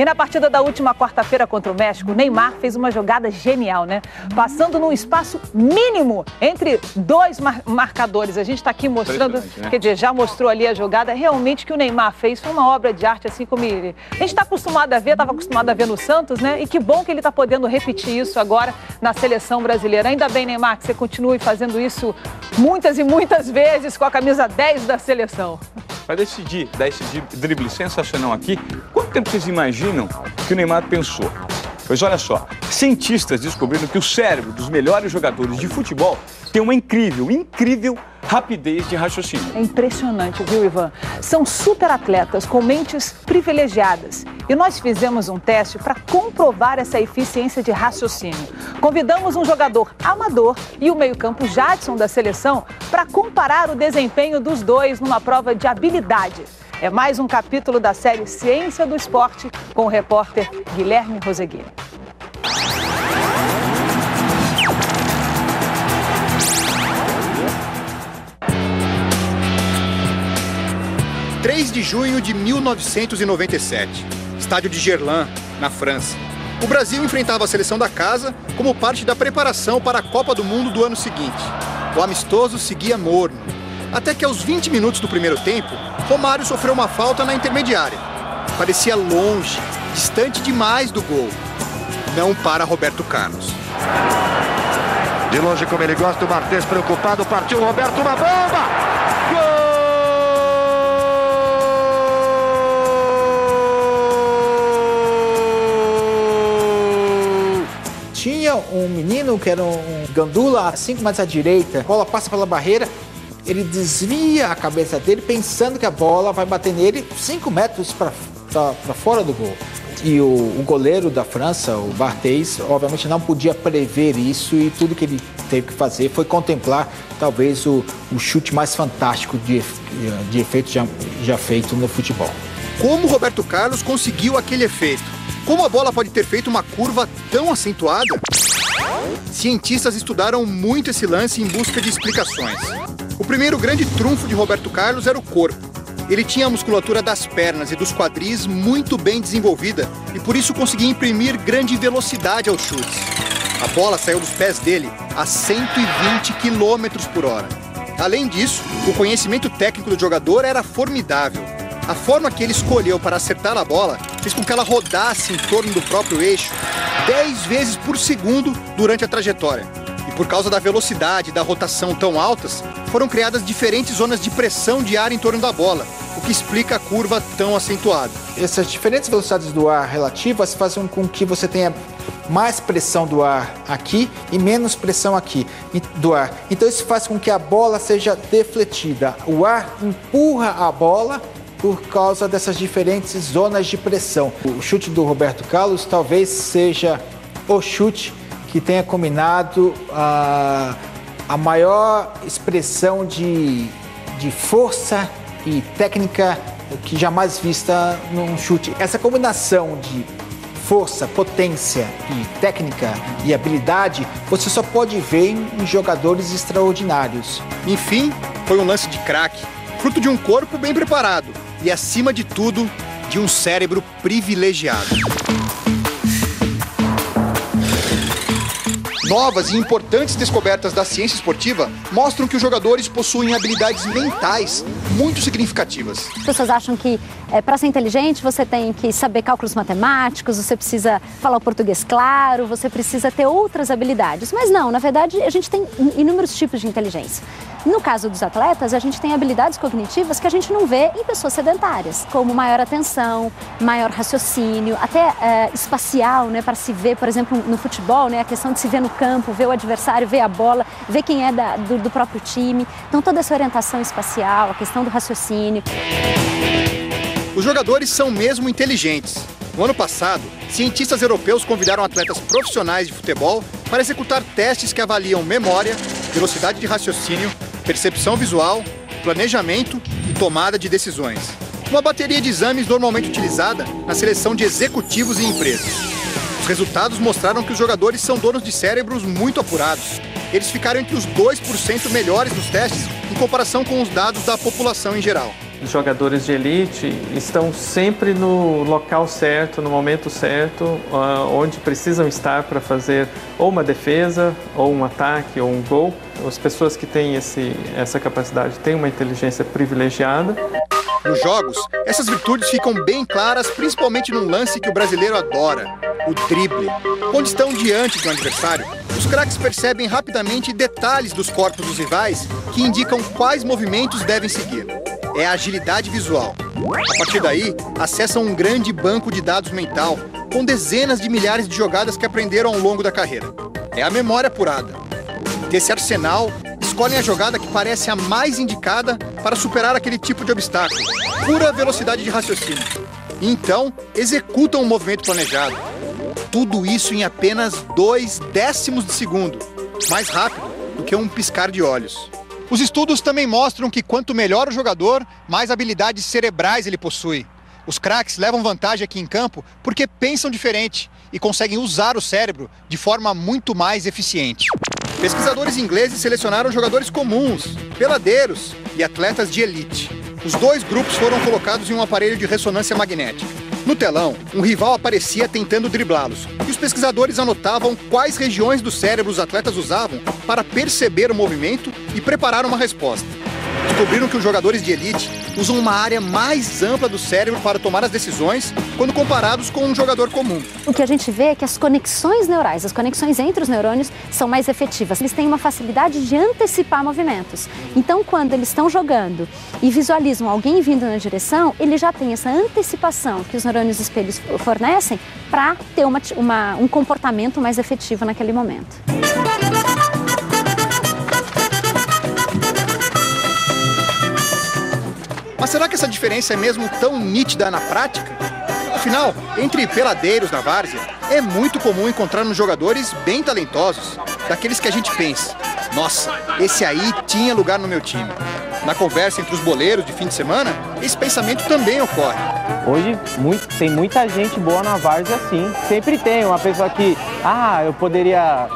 E na partida da última quarta-feira contra o México, o Neymar fez uma jogada genial, né? Passando num espaço mínimo entre dois mar marcadores. A gente está aqui mostrando, né? quer dizer, já mostrou ali a jogada. Realmente que o Neymar fez foi uma obra de arte, assim como ele. A gente está acostumado a ver, estava acostumado a ver no Santos, né? E que bom que ele está podendo repetir isso agora na seleção brasileira. Ainda bem, Neymar, que você continue fazendo isso muitas e muitas vezes com a camisa 10 da seleção. Para decidir, dar esse drible sensacional aqui, tempo vocês imaginam que o Neymar pensou? Pois olha só, cientistas descobriram que o cérebro dos melhores jogadores de futebol tem uma incrível, incrível rapidez de raciocínio. É impressionante, viu, Ivan? São super atletas com mentes privilegiadas. E nós fizemos um teste para comprovar essa eficiência de raciocínio. Convidamos um jogador amador e o meio-campo Jadson da seleção para comparar o desempenho dos dois numa prova de habilidade. É mais um capítulo da série Ciência do Esporte com o repórter Guilherme Roseguini. 3 de junho de 1997, estádio de Gerland, na França. O Brasil enfrentava a seleção da casa como parte da preparação para a Copa do Mundo do ano seguinte. O amistoso seguia morno, até que aos 20 minutos do primeiro tempo, Romário sofreu uma falta na intermediária. Parecia longe, distante demais do gol. Não para Roberto Carlos. De longe, como ele gosta, o Martins preocupado, partiu Roberto, uma bomba! Tinha um menino que era um gandula, 5 metros à direita, a bola passa pela barreira, ele desvia a cabeça dele pensando que a bola vai bater nele 5 metros para fora do gol. E o, o, goleiro da França, o Barthez, obviamente não podia prever isso e tudo que ele teve que fazer foi contemplar talvez o, o chute mais fantástico de, de efeito já, já feito no futebol. Como Roberto Carlos conseguiu aquele efeito? Como a bola pode ter feito uma curva tão acentuada? Cientistas estudaram muito esse lance em busca de explicações. O primeiro grande trunfo de Roberto Carlos era o corpo. Ele tinha a musculatura das pernas e dos quadris muito bem desenvolvida e por isso conseguia imprimir grande velocidade aos chutes. A bola saiu dos pés dele a 120 km por hora. Além disso, o conhecimento técnico do jogador era formidável. A forma que ele escolheu para acertar a bola fez com que ela rodasse em torno do próprio eixo 10 vezes por segundo durante a trajetória. E por causa da velocidade e da rotação tão altas, foram criadas diferentes zonas de pressão de ar em torno da bola, o que explica a curva tão acentuada. Essas diferentes velocidades do ar relativas fazem com que você tenha mais pressão do ar aqui e menos pressão aqui do ar. Então isso faz com que a bola seja defletida. O ar empurra a bola por causa dessas diferentes zonas de pressão. O chute do Roberto Carlos talvez seja o chute que tenha combinado a, a maior expressão de, de força e técnica que jamais vista num chute. Essa combinação de força, potência e técnica e habilidade você só pode ver em jogadores extraordinários. Enfim, foi um lance de craque, fruto de um corpo bem preparado e, acima de tudo, de um cérebro privilegiado. Novas e importantes descobertas da ciência esportiva mostram que os jogadores possuem habilidades mentais muito significativas. As pessoas acham que é, para ser inteligente você tem que saber cálculos matemáticos, você precisa falar o português claro, você precisa ter outras habilidades. Mas não, na verdade a gente tem inúmeros tipos de inteligência. No caso dos atletas, a gente tem habilidades cognitivas que a gente não vê em pessoas sedentárias, como maior atenção, maior raciocínio, até é, espacial, né, para se ver, por exemplo, no futebol, né, a questão de se ver no campo, ver o adversário, ver a bola, ver quem é da, do, do próprio time. Então, toda essa orientação espacial, a questão do raciocínio. Os jogadores são mesmo inteligentes. No ano passado, cientistas europeus convidaram atletas profissionais de futebol para executar testes que avaliam memória, velocidade de raciocínio, percepção visual, planejamento e tomada de decisões. Uma bateria de exames normalmente utilizada na seleção de executivos e empresas. Os resultados mostraram que os jogadores são donos de cérebros muito apurados. Eles ficaram entre os 2% melhores nos testes em comparação com os dados da população em geral. Jogadores de elite estão sempre no local certo, no momento certo, ah, onde precisam estar para fazer ou uma defesa, ou um ataque, ou um gol. As pessoas que têm esse, essa capacidade têm uma inteligência privilegiada. Nos jogos, essas virtudes ficam bem claras, principalmente num lance que o brasileiro adora, o drible. Quando estão diante de um adversário, os craques percebem rapidamente detalhes dos corpos dos rivais que indicam quais movimentos devem seguir. É a agilidade visual. A partir daí, acessam um grande banco de dados mental com dezenas de milhares de jogadas que aprenderam ao longo da carreira. É a memória apurada. Desse arsenal, escolhem a jogada que parece a mais indicada para superar aquele tipo de obstáculo. Pura velocidade de raciocínio. E então, executam o um movimento planejado. Tudo isso em apenas dois décimos de segundo. Mais rápido do que um piscar de olhos. Os estudos também mostram que quanto melhor o jogador, mais habilidades cerebrais ele possui. Os craques levam vantagem aqui em campo porque pensam diferente e conseguem usar o cérebro de forma muito mais eficiente. Pesquisadores ingleses selecionaram jogadores comuns, peladeiros e atletas de elite. Os dois grupos foram colocados em um aparelho de ressonância magnética. No telão, um rival aparecia tentando driblá-los, e os pesquisadores anotavam quais regiões do cérebro os atletas usavam para perceber o movimento e preparar uma resposta descobriram que os jogadores de elite usam uma área mais ampla do cérebro para tomar as decisões quando comparados com um jogador comum. O que a gente vê é que as conexões neurais, as conexões entre os neurônios são mais efetivas. Eles têm uma facilidade de antecipar movimentos. Então, quando eles estão jogando e visualizam alguém vindo na direção, ele já tem essa antecipação que os neurônios espelhos fornecem para ter uma, uma, um comportamento mais efetivo naquele momento. Será que essa diferença é mesmo tão nítida na prática? Afinal, entre peladeiros na várzea, é muito comum encontrarmos jogadores bem talentosos, daqueles que a gente pensa, nossa, esse aí tinha lugar no meu time. Na conversa entre os boleiros de fim de semana, esse pensamento também ocorre. Hoje muito, tem muita gente boa na várzea sim. Sempre tem uma pessoa que, ah, eu poderia.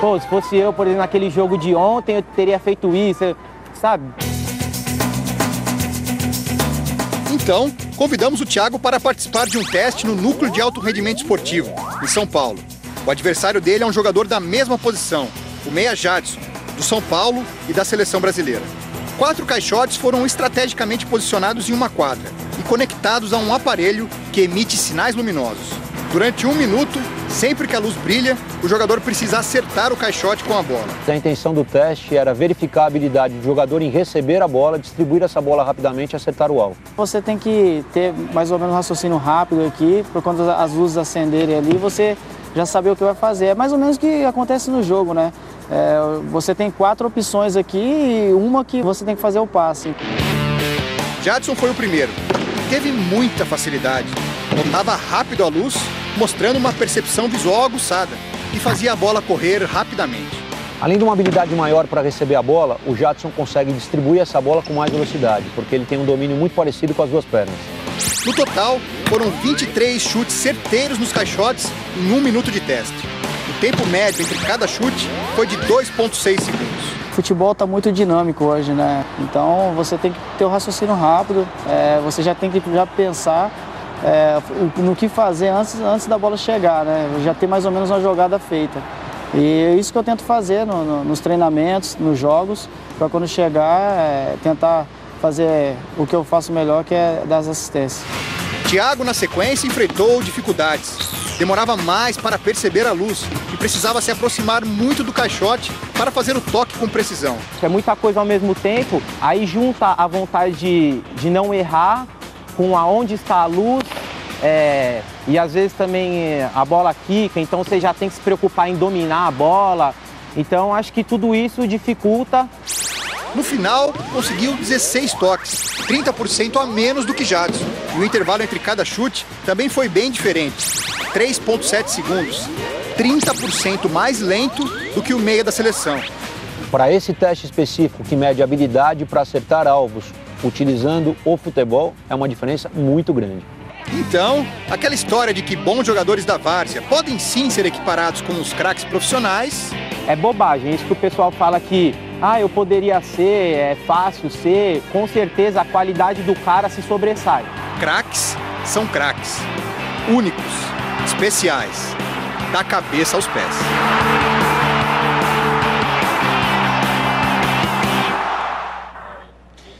Pô, se fosse eu, por exemplo, naquele jogo de ontem, eu teria feito isso, sabe? Então, convidamos o Thiago para participar de um teste no Núcleo de Alto Rendimento Esportivo, em São Paulo. O adversário dele é um jogador da mesma posição, o Meia Jadson, do São Paulo e da seleção brasileira. Quatro caixotes foram estrategicamente posicionados em uma quadra e conectados a um aparelho que emite sinais luminosos. Durante um minuto, sempre que a luz brilha, o jogador precisa acertar o caixote com a bola. A intenção do teste era verificar a habilidade do jogador em receber a bola, distribuir essa bola rapidamente e acertar o alvo. Você tem que ter mais ou menos um raciocínio rápido aqui, por quando as luzes acenderem ali, você já saber o que vai fazer. É mais ou menos o que acontece no jogo, né? É, você tem quatro opções aqui e uma que você tem que fazer o passe. Jadson foi o primeiro. Teve muita facilidade. Notava rápido a luz mostrando uma percepção visual aguçada e fazia a bola correr rapidamente. Além de uma habilidade maior para receber a bola, o Jadson consegue distribuir essa bola com mais velocidade, porque ele tem um domínio muito parecido com as duas pernas. No total, foram 23 chutes certeiros nos caixotes em um minuto de teste. O tempo médio entre cada chute foi de 2,6 segundos. O futebol está muito dinâmico hoje, né? Então você tem que ter o um raciocínio rápido, é, você já tem que já pensar é, no que fazer antes, antes da bola chegar, né? Já ter mais ou menos uma jogada feita. E é isso que eu tento fazer no, no, nos treinamentos, nos jogos, para quando chegar, é, tentar fazer o que eu faço melhor, que é dar as assistências. Thiago, na sequência, enfrentou dificuldades. Demorava mais para perceber a luz e precisava se aproximar muito do caixote para fazer o toque com precisão. É muita coisa ao mesmo tempo, aí junta a vontade de, de não errar com aonde está a luz é, e às vezes também é, a bola quica, então você já tem que se preocupar em dominar a bola. Então acho que tudo isso dificulta. No final, conseguiu 16 toques, 30% a menos do que Jadson. E o intervalo entre cada chute também foi bem diferente, 3,7 segundos, 30% mais lento do que o meia da seleção. Para esse teste específico que mede habilidade para acertar alvos utilizando o futebol é uma diferença muito grande. Então, aquela história de que bons jogadores da várzea podem sim ser equiparados com os craques profissionais. É bobagem, é isso que o pessoal fala que, ah, eu poderia ser, é fácil ser, com certeza a qualidade do cara se sobressai. Craques são craques, únicos, especiais, da cabeça aos pés.